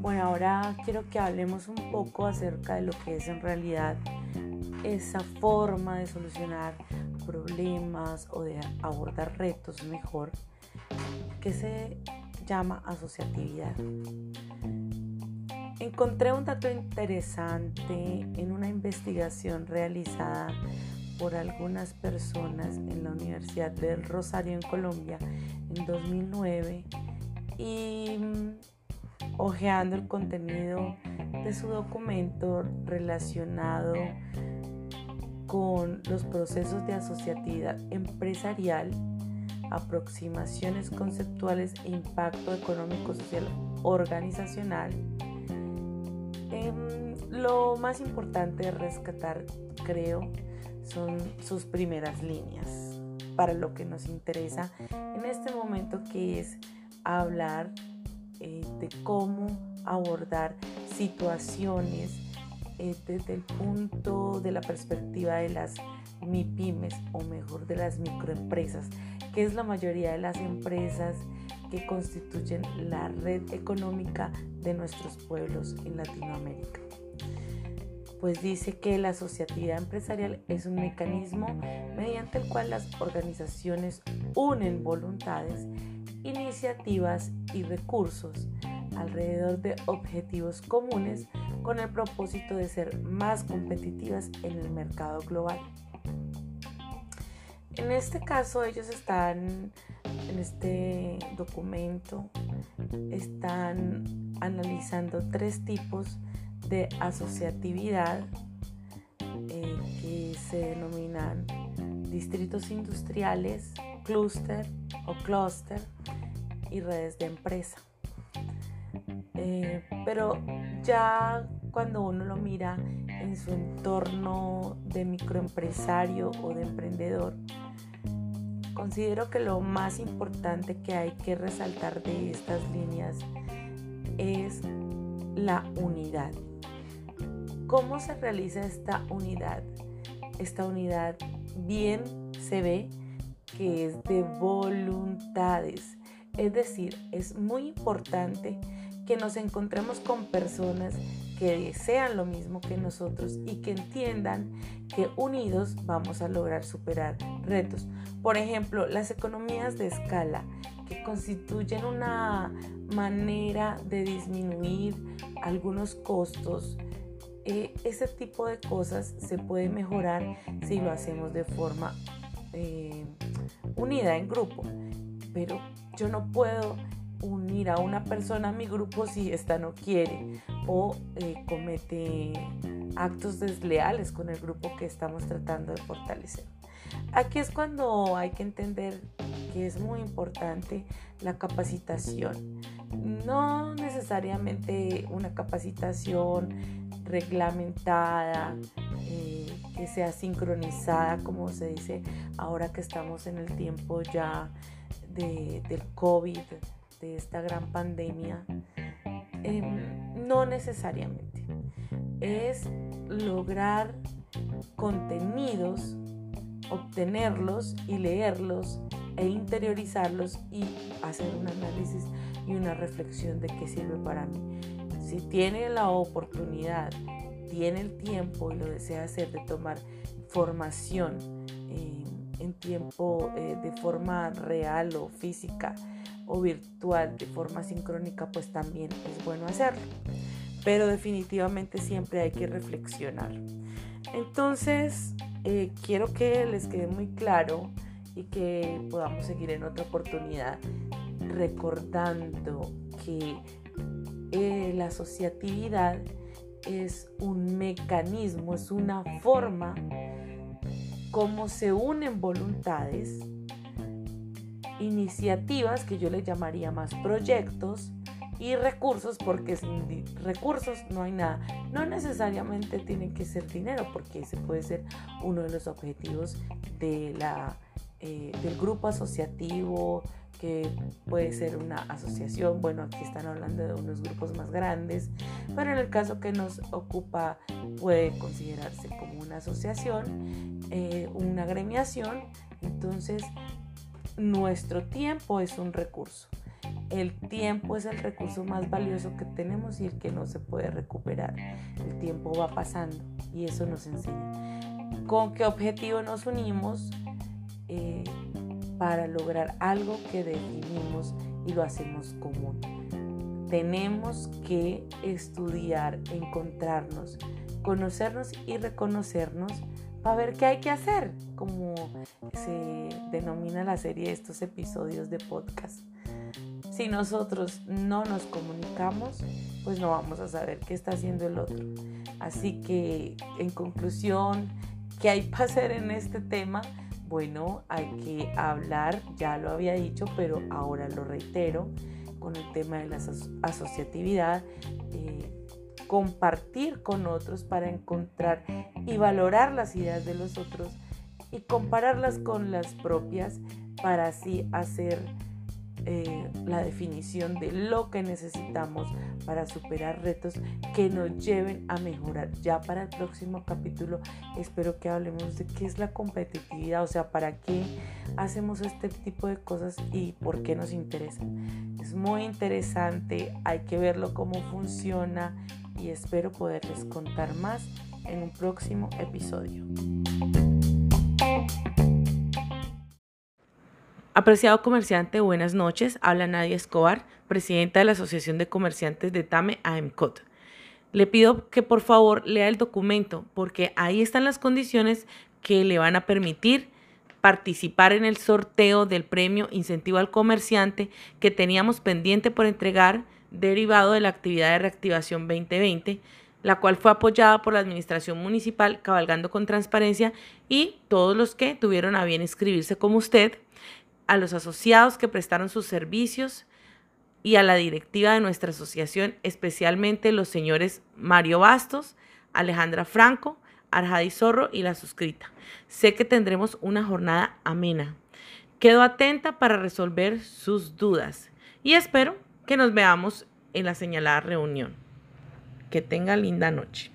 Bueno, ahora quiero que hablemos un poco acerca de lo que es en realidad esa forma de solucionar problemas o de abordar retos mejor que se llama asociatividad. Encontré un dato interesante en una investigación realizada por algunas personas en la Universidad del Rosario en Colombia en 2009 y mm, hojeando el contenido de su documento relacionado con los procesos de asociatividad empresarial, aproximaciones conceptuales e impacto económico, social, organizacional. Em, lo más importante de rescatar, creo, son sus primeras líneas para lo que nos interesa en este momento que es hablar eh, de cómo abordar situaciones eh, desde el punto de la perspectiva de las MIPIMES o mejor de las microempresas, que es la mayoría de las empresas que constituyen la red económica de nuestros pueblos en Latinoamérica. Pues dice que la asociatividad empresarial es un mecanismo mediante el cual las organizaciones unen voluntades, iniciativas y recursos alrededor de objetivos comunes con el propósito de ser más competitivas en el mercado global. En este caso ellos están, en este documento, están analizando tres tipos de asociatividad eh, que se denominan distritos industriales, clúster o clúster y redes de empresa. Eh, pero ya cuando uno lo mira en su entorno de microempresario o de emprendedor, considero que lo más importante que hay que resaltar de estas líneas es la unidad. ¿Cómo se realiza esta unidad? Esta unidad bien se ve que es de voluntades. Es decir, es muy importante que nos encontremos con personas que desean lo mismo que nosotros y que entiendan que unidos vamos a lograr superar retos. Por ejemplo, las economías de escala que constituyen una manera de disminuir algunos costos. Eh, ese tipo de cosas se puede mejorar si lo hacemos de forma eh, unida en grupo. Pero yo no puedo unir a una persona a mi grupo si ésta no quiere o eh, comete actos desleales con el grupo que estamos tratando de fortalecer. Aquí es cuando hay que entender que es muy importante la capacitación. No necesariamente una capacitación reglamentada, eh, que sea sincronizada, como se dice ahora que estamos en el tiempo ya de, del COVID, de esta gran pandemia, em, no necesariamente. Es lograr contenidos, obtenerlos y leerlos e interiorizarlos y hacer un análisis y una reflexión de qué sirve para mí. Si tiene la oportunidad, tiene el tiempo y lo desea hacer de tomar formación eh, en tiempo eh, de forma real o física, o virtual de forma sincrónica, pues también es bueno hacerlo. Pero definitivamente siempre hay que reflexionar. Entonces, eh, quiero que les quede muy claro y que podamos seguir en otra oportunidad recordando que eh, la asociatividad es un mecanismo, es una forma como se unen voluntades iniciativas que yo le llamaría más proyectos y recursos porque sin recursos no hay nada. No necesariamente tienen que ser dinero porque ese puede ser uno de los objetivos de la, eh, del grupo asociativo que puede ser una asociación, bueno aquí están hablando de unos grupos más grandes, pero en el caso que nos ocupa puede considerarse como una asociación, eh, una gremiación, entonces nuestro tiempo es un recurso. El tiempo es el recurso más valioso que tenemos y el que no se puede recuperar. El tiempo va pasando y eso nos enseña. ¿Con qué objetivo nos unimos? Eh, para lograr algo que definimos y lo hacemos común. Tenemos que estudiar, encontrarnos, conocernos y reconocernos para ver qué hay que hacer, como se denomina la serie de estos episodios de podcast. Si nosotros no nos comunicamos, pues no vamos a saber qué está haciendo el otro. Así que, en conclusión, ¿qué hay para hacer en este tema? Bueno, hay que hablar, ya lo había dicho, pero ahora lo reitero, con el tema de la asociatividad, eh, compartir con otros para encontrar y valorar las ideas de los otros y compararlas con las propias para así hacer eh, la definición de lo que necesitamos para superar retos que nos lleven a mejorar. Ya para el próximo capítulo espero que hablemos de qué es la competitividad, o sea, para qué hacemos este tipo de cosas y por qué nos interesan. Es muy interesante, hay que verlo cómo funciona y espero poderles contar más en un próximo episodio. Apreciado comerciante, buenas noches. Habla Nadia Escobar, presidenta de la Asociación de Comerciantes de TAME AMCOT. Le pido que por favor lea el documento porque ahí están las condiciones que le van a permitir participar en el sorteo del premio Incentivo al Comerciante que teníamos pendiente por entregar derivado de la actividad de reactivación 2020, la cual fue apoyada por la Administración Municipal cabalgando con transparencia y todos los que tuvieron a bien inscribirse como usted a los asociados que prestaron sus servicios y a la directiva de nuestra asociación, especialmente los señores Mario Bastos, Alejandra Franco, Arjadi Zorro y la suscrita. Sé que tendremos una jornada amena. Quedo atenta para resolver sus dudas y espero que nos veamos en la señalada reunión. Que tenga linda noche.